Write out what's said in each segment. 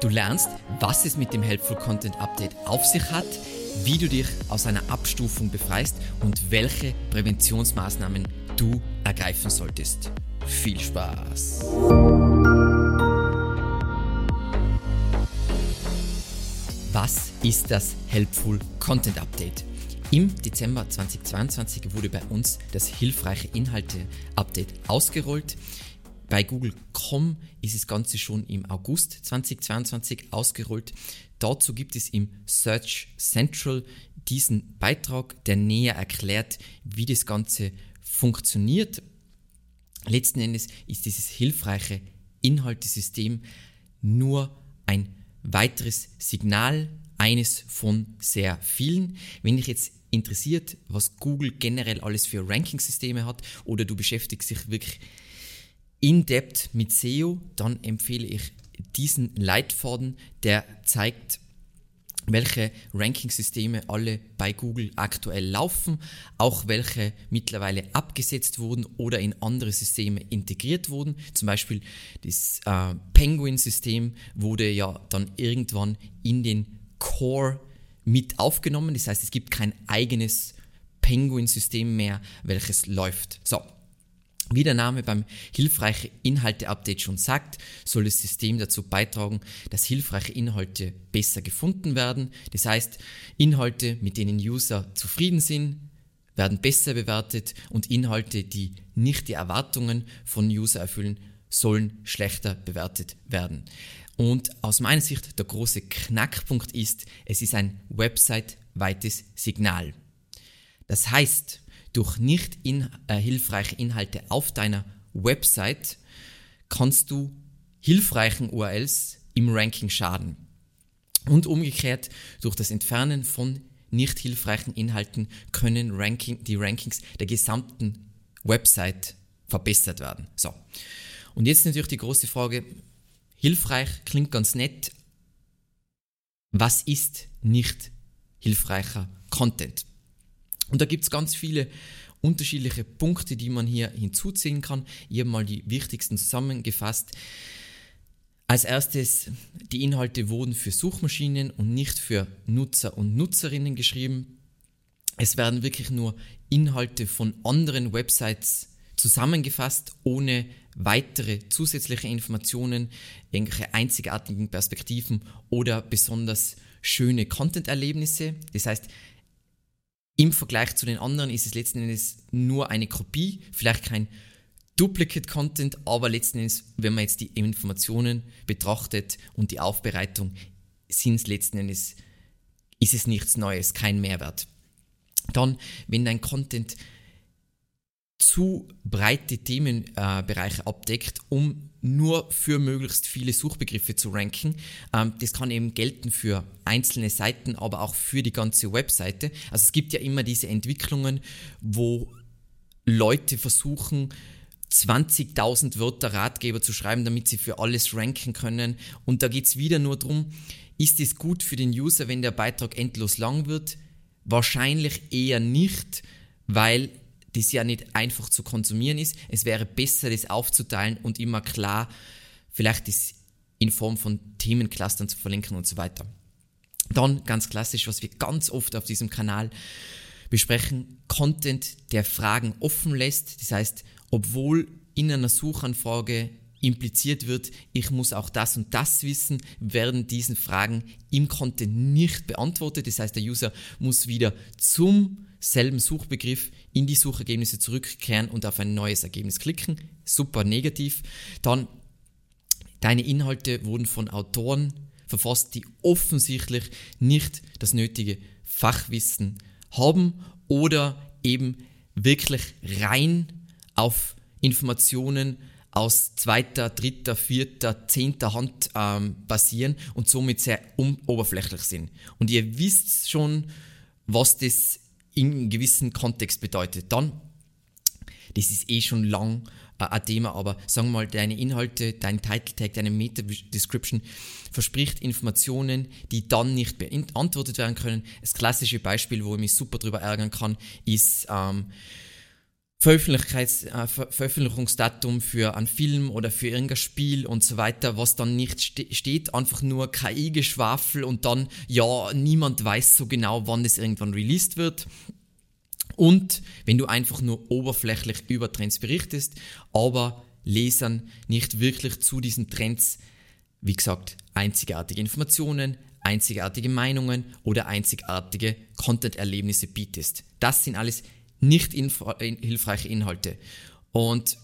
Du lernst, was es mit dem Helpful Content Update auf sich hat, wie du dich aus einer Abstufung befreist und welche Präventionsmaßnahmen du ergreifen solltest. Viel Spaß! Was ist das Helpful Content Update? Im Dezember 2022 wurde bei uns das hilfreiche Inhalte-Update ausgerollt. Bei Google.com ist das Ganze schon im August 2022 ausgerollt. Dazu gibt es im Search Central diesen Beitrag, der näher erklärt, wie das Ganze funktioniert. Letzten Endes ist dieses hilfreiche Inhaltesystem nur ein weiteres Signal, eines von sehr vielen. Wenn dich jetzt interessiert, was Google generell alles für Ranking-Systeme hat oder du beschäftigst dich wirklich in-depth mit SEO, dann empfehle ich diesen Leitfaden, der zeigt, welche Ranking-Systeme alle bei Google aktuell laufen, auch welche mittlerweile abgesetzt wurden oder in andere Systeme integriert wurden. Zum Beispiel das äh, Penguin-System wurde ja dann irgendwann in den Core mit aufgenommen. Das heißt, es gibt kein eigenes Penguin-System mehr, welches läuft. So, wie der Name beim hilfreiche Inhalte-Update schon sagt, soll das System dazu beitragen, dass hilfreiche Inhalte besser gefunden werden. Das heißt, Inhalte, mit denen User zufrieden sind, werden besser bewertet und Inhalte, die nicht die Erwartungen von User erfüllen, sollen schlechter bewertet werden. Und aus meiner Sicht der große Knackpunkt ist, es ist ein website-weites Signal. Das heißt, durch nicht in, äh, hilfreiche Inhalte auf deiner Website kannst du hilfreichen URLs im Ranking schaden. Und umgekehrt, durch das Entfernen von nicht hilfreichen Inhalten können Ranking, die Rankings der gesamten Website verbessert werden. So. Und jetzt natürlich die große Frage, hilfreich klingt ganz nett. Was ist nicht hilfreicher Content? Und da gibt es ganz viele unterschiedliche Punkte, die man hier hinzuziehen kann. Ich habe mal die wichtigsten zusammengefasst. Als erstes, die Inhalte wurden für Suchmaschinen und nicht für Nutzer und Nutzerinnen geschrieben. Es werden wirklich nur Inhalte von anderen Websites zusammengefasst, ohne weitere zusätzliche Informationen, irgendwelche einzigartigen Perspektiven oder besonders schöne Content-Erlebnisse. Das heißt, im Vergleich zu den anderen ist es letzten Endes nur eine Kopie, vielleicht kein Duplicate Content, aber letzten Endes, wenn man jetzt die Informationen betrachtet und die Aufbereitung, sind es letzten Endes, ist es nichts Neues, kein Mehrwert. Dann, wenn dein Content zu breite Themenbereiche äh, abdeckt, um nur für möglichst viele Suchbegriffe zu ranken. Ähm, das kann eben gelten für einzelne Seiten, aber auch für die ganze Webseite. Also es gibt ja immer diese Entwicklungen, wo Leute versuchen, 20.000 Wörter Ratgeber zu schreiben, damit sie für alles ranken können. Und da geht es wieder nur darum, ist es gut für den User, wenn der Beitrag endlos lang wird? Wahrscheinlich eher nicht, weil das ja nicht einfach zu konsumieren ist. Es wäre besser, das aufzuteilen und immer klar, vielleicht das in Form von Themenclustern zu verlinken und so weiter. Dann ganz klassisch, was wir ganz oft auf diesem Kanal besprechen, Content, der Fragen offen lässt. Das heißt, obwohl in einer Suchanfrage impliziert wird, ich muss auch das und das wissen, werden diesen Fragen im Content nicht beantwortet. Das heißt, der User muss wieder zum selben Suchbegriff in die Suchergebnisse zurückkehren und auf ein neues Ergebnis klicken. Super negativ. Dann, deine Inhalte wurden von Autoren verfasst, die offensichtlich nicht das nötige Fachwissen haben oder eben wirklich rein auf Informationen aus zweiter, dritter, vierter, zehnter Hand ähm, basieren und somit sehr oberflächlich sind. Und ihr wisst schon, was das in einem gewissen Kontext bedeutet. Dann, das ist eh schon lang äh, ein Thema, aber sagen wir mal, deine Inhalte, dein Title Tag, deine Meta-Description verspricht Informationen, die dann nicht beantwortet werden können. Das klassische Beispiel, wo ich mich super drüber ärgern kann, ist, ähm, Veröffentlichkeits, äh, Ver Veröffentlichungsdatum für einen Film oder für irgendein Spiel und so weiter, was dann nicht ste steht, einfach nur KI-Geschwafel und dann, ja, niemand weiß so genau, wann es irgendwann released wird. Und wenn du einfach nur oberflächlich über Trends berichtest, aber Lesern nicht wirklich zu diesen Trends, wie gesagt, einzigartige Informationen, einzigartige Meinungen oder einzigartige Content-Erlebnisse bietest. Das sind alles nicht hilfreiche Inhalte. Und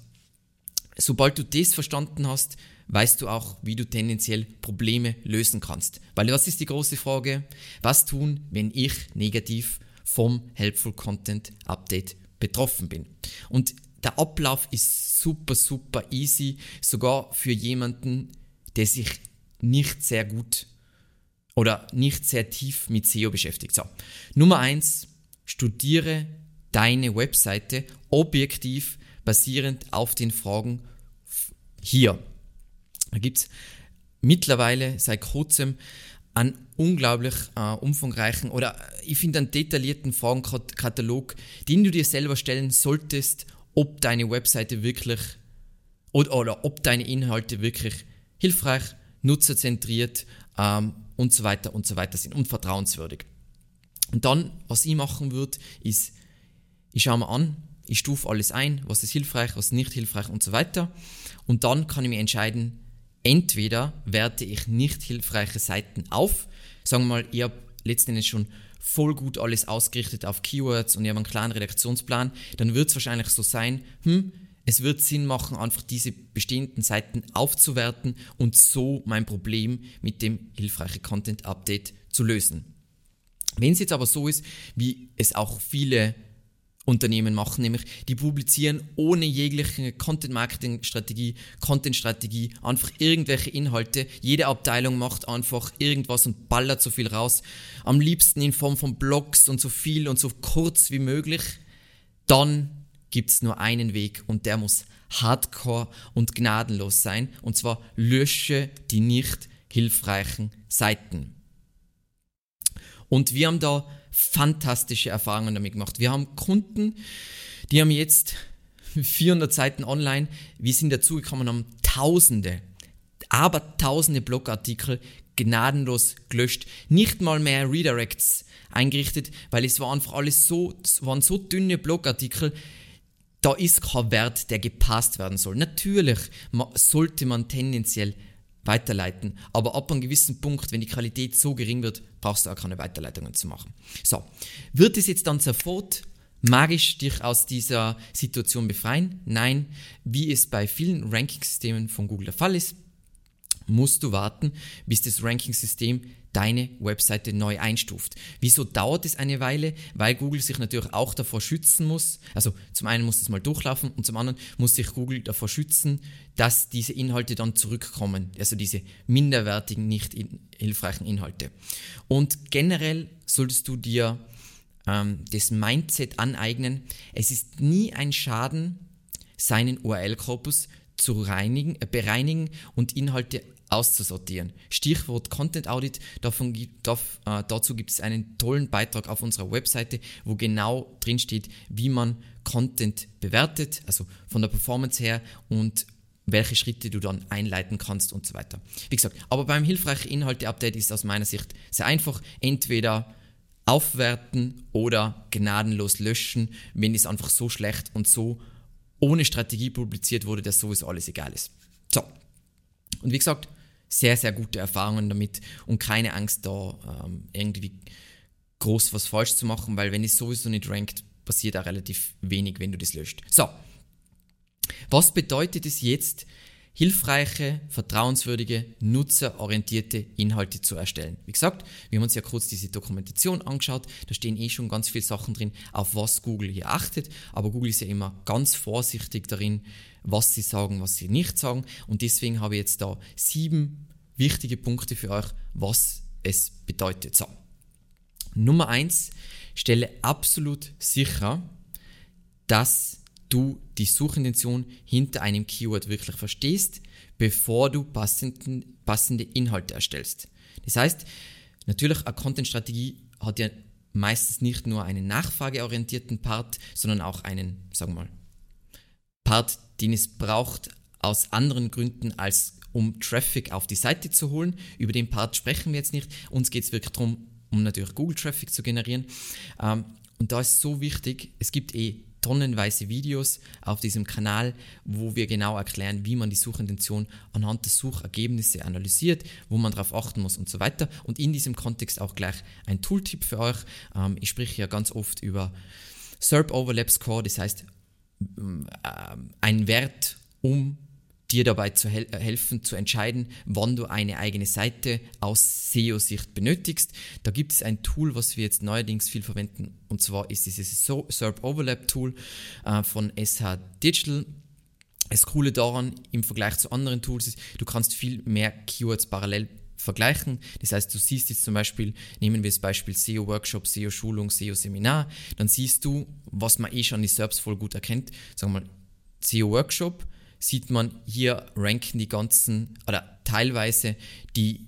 sobald du das verstanden hast, weißt du auch, wie du tendenziell Probleme lösen kannst. Weil was ist die große Frage? Was tun, wenn ich negativ vom Helpful Content Update betroffen bin? Und der Ablauf ist super, super easy, sogar für jemanden, der sich nicht sehr gut oder nicht sehr tief mit SEO beschäftigt. So, Nummer eins: studiere deine Webseite objektiv basierend auf den Fragen hier. Da gibt es mittlerweile seit kurzem einen unglaublich äh, umfangreichen oder ich finde einen detaillierten Fragenkatalog, den du dir selber stellen solltest, ob deine Webseite wirklich oder, oder ob deine Inhalte wirklich hilfreich, nutzerzentriert ähm, und so weiter und so weiter sind und vertrauenswürdig. Und dann, was ich machen würde, ist ich schaue mir an, ich stufe alles ein, was ist hilfreich, was ist nicht hilfreich und so weiter. Und dann kann ich mir entscheiden, entweder werte ich nicht hilfreiche Seiten auf, sagen wir mal, ich habe letzten Endes schon voll gut alles ausgerichtet auf Keywords und ich habe einen kleinen Redaktionsplan, dann wird es wahrscheinlich so sein, hm, es wird Sinn machen, einfach diese bestehenden Seiten aufzuwerten und so mein Problem mit dem hilfreichen Content Update zu lösen. Wenn es jetzt aber so ist, wie es auch viele Unternehmen machen, nämlich die publizieren ohne jegliche Content-Marketing-Strategie, Content-Strategie, einfach irgendwelche Inhalte. Jede Abteilung macht einfach irgendwas und ballert so viel raus. Am liebsten in Form von Blogs und so viel und so kurz wie möglich. Dann gibt's nur einen Weg und der muss hardcore und gnadenlos sein. Und zwar lösche die nicht hilfreichen Seiten. Und wir haben da fantastische Erfahrungen damit gemacht. Wir haben Kunden, die haben jetzt 400 Seiten online. Wir sind dazugekommen, haben Tausende, aber Tausende Blogartikel gnadenlos gelöscht. Nicht mal mehr Redirects eingerichtet, weil es war einfach alles so, es waren so dünne Blogartikel, da ist kein Wert, der gepasst werden soll. Natürlich sollte man tendenziell weiterleiten. Aber ab einem gewissen Punkt, wenn die Qualität so gering wird, brauchst du auch keine Weiterleitungen zu machen. So, wird es jetzt dann sofort magisch dich aus dieser Situation befreien? Nein, wie es bei vielen Ranking-Systemen von Google der Fall ist, musst du warten, bis das Ranking-System deine Webseite neu einstuft. Wieso dauert es eine Weile? Weil Google sich natürlich auch davor schützen muss. Also zum einen muss es mal durchlaufen und zum anderen muss sich Google davor schützen, dass diese Inhalte dann zurückkommen. Also diese minderwertigen, nicht hilfreichen Inhalte. Und generell solltest du dir ähm, das Mindset aneignen. Es ist nie ein Schaden, seinen URL-Korpus zu reinigen, äh, bereinigen und Inhalte auszusortieren. Stichwort Content Audit, davon, darf, äh, dazu gibt es einen tollen Beitrag auf unserer Webseite, wo genau drin steht, wie man Content bewertet, also von der Performance her und welche Schritte du dann einleiten kannst und so weiter. Wie gesagt, aber beim hilfreichen Inhalte-Update ist aus meiner Sicht sehr einfach. Entweder aufwerten oder gnadenlos löschen, wenn es einfach so schlecht und so ohne Strategie publiziert wurde, dass sowieso alles egal ist. So. Und wie gesagt, sehr, sehr gute Erfahrungen damit und keine Angst da ähm, irgendwie groß was falsch zu machen, weil wenn es sowieso nicht rankt, passiert auch relativ wenig, wenn du das löscht. So, was bedeutet es jetzt, hilfreiche, vertrauenswürdige, nutzerorientierte Inhalte zu erstellen. Wie gesagt, wir haben uns ja kurz diese Dokumentation angeschaut, da stehen eh schon ganz viele Sachen drin, auf was Google hier achtet, aber Google ist ja immer ganz vorsichtig darin, was sie sagen, was sie nicht sagen und deswegen habe ich jetzt da sieben wichtige Punkte für euch, was es bedeutet. So. Nummer eins, stelle absolut sicher, dass du die Suchintention hinter einem Keyword wirklich verstehst, bevor du passenden, passende Inhalte erstellst. Das heißt, natürlich eine Content-Strategie hat ja meistens nicht nur einen nachfrageorientierten Part, sondern auch einen, sagen wir mal, Part, den es braucht aus anderen Gründen als um Traffic auf die Seite zu holen. Über den Part sprechen wir jetzt nicht. Uns geht es wirklich darum, um natürlich Google Traffic zu generieren. Ähm, und da ist so wichtig, es gibt eh tonnenweise Videos auf diesem Kanal, wo wir genau erklären, wie man die Suchintention anhand der Suchergebnisse analysiert, wo man darauf achten muss und so weiter. Und in diesem Kontext auch gleich ein Tooltip für euch. Ähm, ich spreche ja ganz oft über SERP Overlap Score, das heißt ähm, ein Wert, um dir dabei zu hel helfen, zu entscheiden, wann du eine eigene Seite aus SEO-Sicht benötigst. Da gibt es ein Tool, was wir jetzt neuerdings viel verwenden, und zwar ist dieses SERP Overlap Tool äh, von SH Digital. Das Coole daran im Vergleich zu anderen Tools ist, du kannst viel mehr Keywords parallel vergleichen. Das heißt, du siehst jetzt zum Beispiel, nehmen wir das Beispiel SEO-Workshop, SEO-Schulung, SEO-Seminar, dann siehst du, was man eh schon die SERPs voll gut erkennt. Sagen wir mal, SEO-Workshop, sieht man, hier ranken die ganzen, oder teilweise die,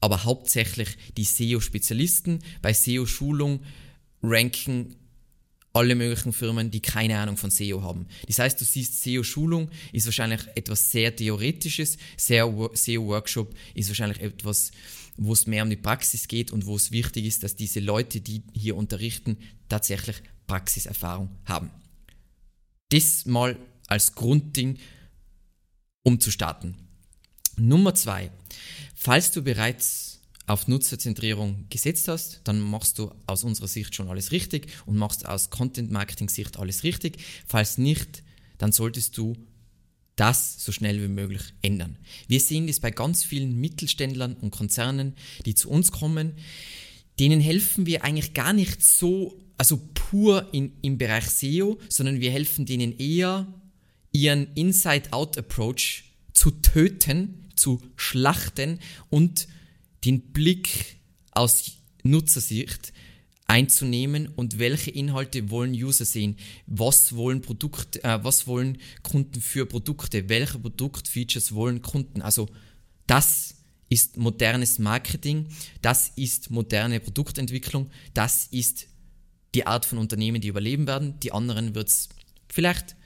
aber hauptsächlich die SEO-Spezialisten. Bei SEO-Schulung ranken alle möglichen Firmen, die keine Ahnung von SEO haben. Das heißt, du siehst, SEO-Schulung ist wahrscheinlich etwas sehr Theoretisches, SEO-Workshop ist wahrscheinlich etwas, wo es mehr um die Praxis geht und wo es wichtig ist, dass diese Leute, die hier unterrichten, tatsächlich Praxiserfahrung haben. Das mal als Grundding, um zu starten. Nummer zwei, falls du bereits auf Nutzerzentrierung gesetzt hast, dann machst du aus unserer Sicht schon alles richtig und machst aus Content Marketing Sicht alles richtig. Falls nicht, dann solltest du das so schnell wie möglich ändern. Wir sehen das bei ganz vielen Mittelständlern und Konzernen, die zu uns kommen. Denen helfen wir eigentlich gar nicht so, also pur in, im Bereich SEO, sondern wir helfen denen eher ihren Inside-Out-Approach zu töten, zu schlachten und den Blick aus Nutzersicht einzunehmen und welche Inhalte wollen User sehen, was wollen Produkt, äh, was wollen Kunden für Produkte, welche Produktfeatures wollen Kunden. Also das ist modernes Marketing, das ist moderne Produktentwicklung, das ist die Art von Unternehmen, die überleben werden. Die anderen wird es vielleicht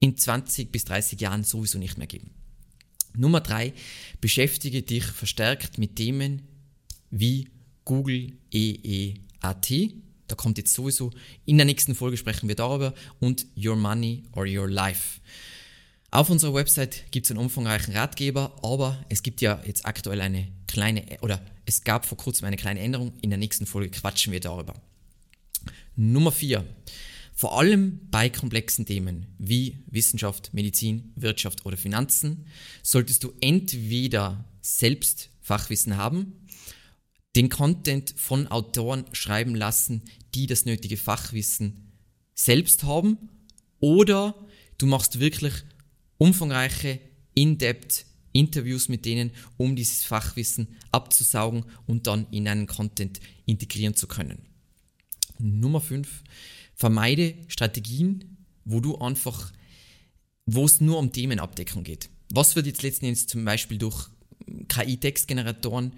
in 20 bis 30 Jahren sowieso nicht mehr geben. Nummer drei, beschäftige dich verstärkt mit Themen wie Google EEAT. Da kommt jetzt sowieso, in der nächsten Folge sprechen wir darüber und Your Money or Your Life. Auf unserer Website gibt es einen umfangreichen Ratgeber, aber es gibt ja jetzt aktuell eine kleine, oder es gab vor kurzem eine kleine Änderung. In der nächsten Folge quatschen wir darüber. Nummer vier. Vor allem bei komplexen Themen wie Wissenschaft, Medizin, Wirtschaft oder Finanzen solltest du entweder selbst Fachwissen haben, den Content von Autoren schreiben lassen, die das nötige Fachwissen selbst haben, oder du machst wirklich umfangreiche, in-depth Interviews mit denen, um dieses Fachwissen abzusaugen und dann in einen Content integrieren zu können. Nummer 5. Vermeide Strategien, wo du einfach, wo es nur um Themenabdeckung geht. Was wird jetzt letzten Endes zum Beispiel durch KI-Textgeneratoren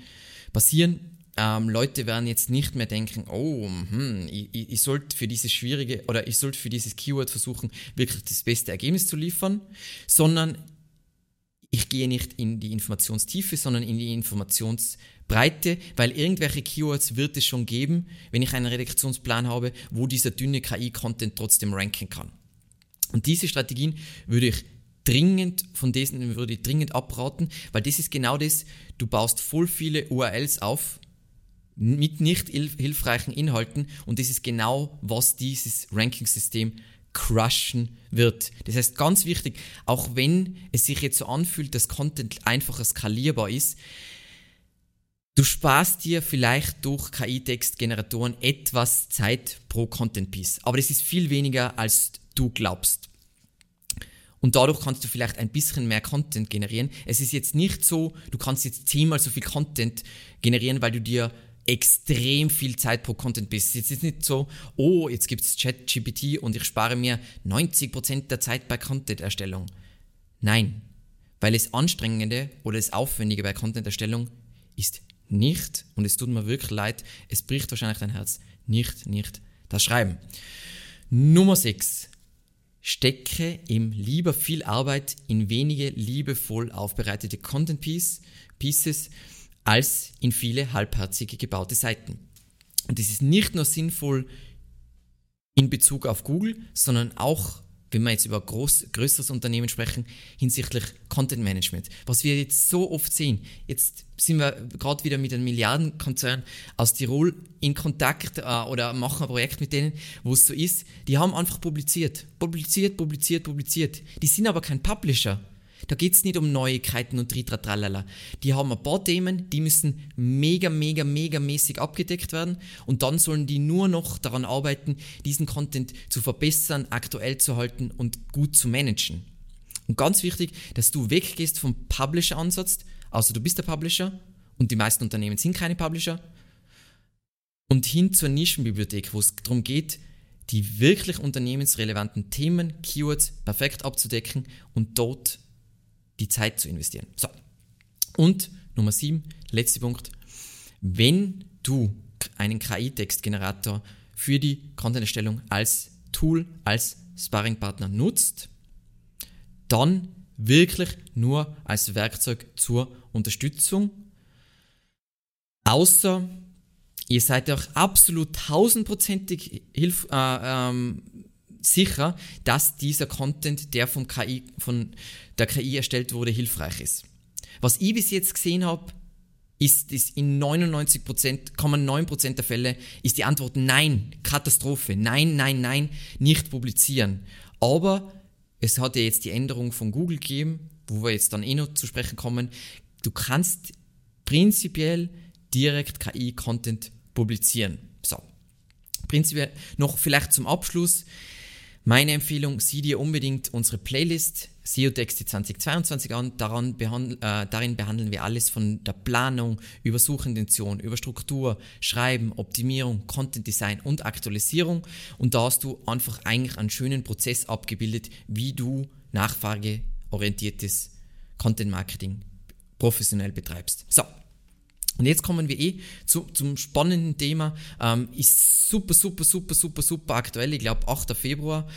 passieren? Ähm, Leute werden jetzt nicht mehr denken, oh, hm, ich, ich sollte für dieses schwierige oder ich sollte für dieses Keyword versuchen, wirklich das beste Ergebnis zu liefern, sondern ich gehe nicht in die Informationstiefe, sondern in die Informationsbreite, weil irgendwelche Keywords wird es schon geben, wenn ich einen Redaktionsplan habe, wo dieser dünne KI-Content trotzdem ranken kann. Und diese Strategien würde ich dringend, von diesen würde ich dringend abraten, weil das ist genau das, du baust voll viele URLs auf mit nicht hilfreichen Inhalten und das ist genau, was dieses Ranking-System crushen wird. Das heißt, ganz wichtig, auch wenn es sich jetzt so anfühlt, dass Content einfacher skalierbar ist, du sparst dir vielleicht durch KI-Textgeneratoren etwas Zeit pro Content-Piece. Aber das ist viel weniger, als du glaubst. Und dadurch kannst du vielleicht ein bisschen mehr Content generieren. Es ist jetzt nicht so, du kannst jetzt zehnmal so viel Content generieren, weil du dir extrem viel Zeit pro Content bist. Jetzt ist nicht so, oh, jetzt gibt es ChatGPT und ich spare mir 90% der Zeit bei Content-Erstellung. Nein, weil das Anstrengende oder das Aufwendige bei Content-Erstellung ist nicht, und es tut mir wirklich leid, es bricht wahrscheinlich dein Herz, nicht, nicht das Schreiben. Nummer 6. stecke ihm lieber viel Arbeit in wenige liebevoll aufbereitete Content Piece, Pieces als in viele halbherzige gebaute Seiten. Und das ist nicht nur sinnvoll in Bezug auf Google, sondern auch wenn wir jetzt über groß, größeres Unternehmen sprechen, hinsichtlich Content Management. Was wir jetzt so oft sehen, jetzt sind wir gerade wieder mit einem Milliardenkonzern aus Tirol in Kontakt äh, oder machen ein Projekt mit denen, wo es so ist, die haben einfach publiziert, publiziert, publiziert, publiziert. Die sind aber kein Publisher. Da geht es nicht um Neuigkeiten und Tritratralala. Die haben ein paar Themen, die müssen mega, mega, mega mäßig abgedeckt werden und dann sollen die nur noch daran arbeiten, diesen Content zu verbessern, aktuell zu halten und gut zu managen. Und ganz wichtig, dass du weggehst vom Publisher-Ansatz, außer du bist der Publisher und die meisten Unternehmen sind keine Publisher, und hin zur Nischenbibliothek, wo es darum geht, die wirklich unternehmensrelevanten Themen, Keywords perfekt abzudecken und dort die Zeit zu investieren. So. Und Nummer 7, letzter Punkt. Wenn du einen KI-Textgenerator für die Content-Erstellung als Tool, als Sparringpartner nutzt, dann wirklich nur als Werkzeug zur Unterstützung. Außer ihr seid auch absolut tausendprozentig hilf, äh, ähm, sicher, dass dieser Content, der vom KI, von der KI erstellt wurde, hilfreich ist. Was ich bis jetzt gesehen habe, ist, ist in 99,9% der Fälle ist die Antwort nein, Katastrophe, nein, nein, nein, nicht publizieren. Aber es hat ja jetzt die Änderung von Google gegeben, wo wir jetzt dann eh noch zu sprechen kommen. Du kannst prinzipiell direkt KI-Content publizieren. So. Prinzipiell noch vielleicht zum Abschluss. Meine Empfehlung, sieh dir unbedingt unsere Playlist SEO-Texte 2022 an. Daran behandl äh, darin behandeln wir alles von der Planung über Suchintention, über Struktur, Schreiben, Optimierung, Content Design und Aktualisierung. Und da hast du einfach eigentlich einen schönen Prozess abgebildet, wie du nachfrageorientiertes Content Marketing professionell betreibst. So, und jetzt kommen wir eh zu, zum spannenden Thema. Ähm, ist super, super, super, super, super aktuell. Ich glaube, 8. Februar.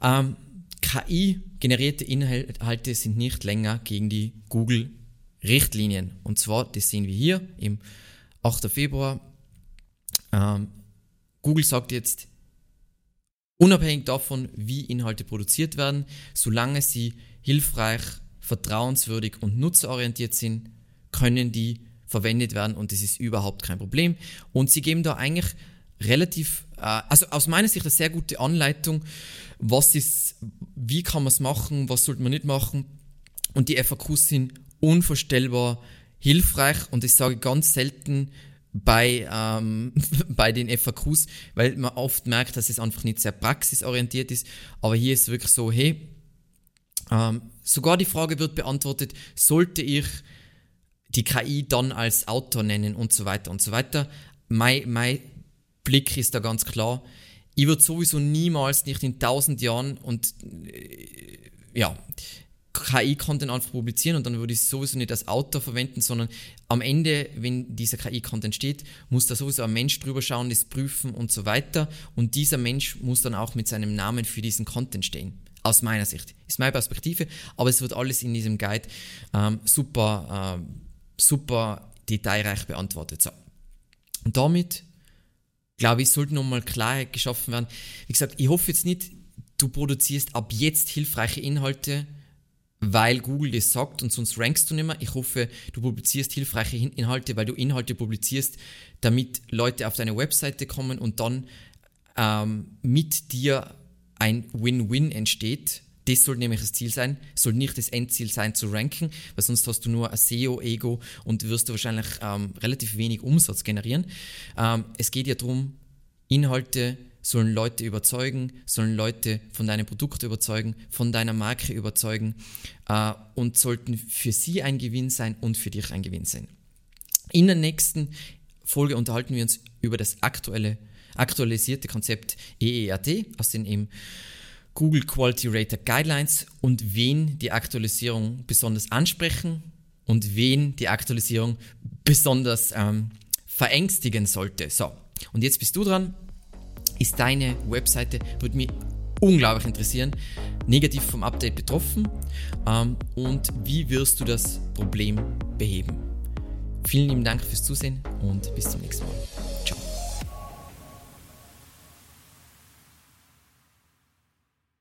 Ähm, KI-generierte Inhalte sind nicht länger gegen die Google-Richtlinien. Und zwar, das sehen wir hier im 8. Februar. Ähm, Google sagt jetzt, unabhängig davon, wie Inhalte produziert werden, solange sie hilfreich, vertrauenswürdig und nutzerorientiert sind, können die verwendet werden und das ist überhaupt kein Problem. Und sie geben da eigentlich relativ, äh, also aus meiner Sicht eine sehr gute Anleitung, was ist, wie kann man es machen, was sollte man nicht machen. Und die FAQs sind unvorstellbar hilfreich und ich sage ganz selten bei, ähm, bei den FAQs, weil man oft merkt, dass es einfach nicht sehr praxisorientiert ist. Aber hier ist es wirklich so, hey, ähm, sogar die Frage wird beantwortet, sollte ich die KI dann als Autor nennen und so weiter und so weiter. Mein, mein Blick ist da ganz klar. Ich würde sowieso niemals, nicht in tausend Jahren und äh, ja, KI-Content einfach publizieren und dann würde ich es sowieso nicht als Autor verwenden, sondern am Ende, wenn dieser KI-Content steht, muss da sowieso ein Mensch drüber schauen, das prüfen und so weiter. Und dieser Mensch muss dann auch mit seinem Namen für diesen Content stehen. Aus meiner Sicht. Ist meine Perspektive, aber es wird alles in diesem Guide ähm, super ähm, super detailreich beantwortet. So. Und damit, glaube ich, sollte nochmal Klarheit geschaffen werden. Wie gesagt, ich hoffe jetzt nicht, du produzierst ab jetzt hilfreiche Inhalte, weil Google das sagt und sonst rankst du nicht mehr. Ich hoffe, du publizierst hilfreiche Inhalte, weil du Inhalte publizierst, damit Leute auf deine Webseite kommen und dann ähm, mit dir ein Win-Win entsteht das soll nämlich das Ziel sein, soll nicht das Endziel sein zu ranken, weil sonst hast du nur ein SEO-Ego und wirst du wahrscheinlich ähm, relativ wenig Umsatz generieren. Ähm, es geht ja darum, Inhalte sollen Leute überzeugen, sollen Leute von deinem Produkt überzeugen, von deiner Marke überzeugen äh, und sollten für sie ein Gewinn sein und für dich ein Gewinn sein. In der nächsten Folge unterhalten wir uns über das aktuelle, aktualisierte Konzept EEAT aus den eben Google Quality Rater Guidelines und wen die Aktualisierung besonders ansprechen und wen die Aktualisierung besonders ähm, verängstigen sollte. So, und jetzt bist du dran. Ist deine Webseite, würde mich unglaublich interessieren. Negativ vom Update betroffen ähm, und wie wirst du das Problem beheben? Vielen lieben Dank fürs Zusehen und bis zum nächsten Mal.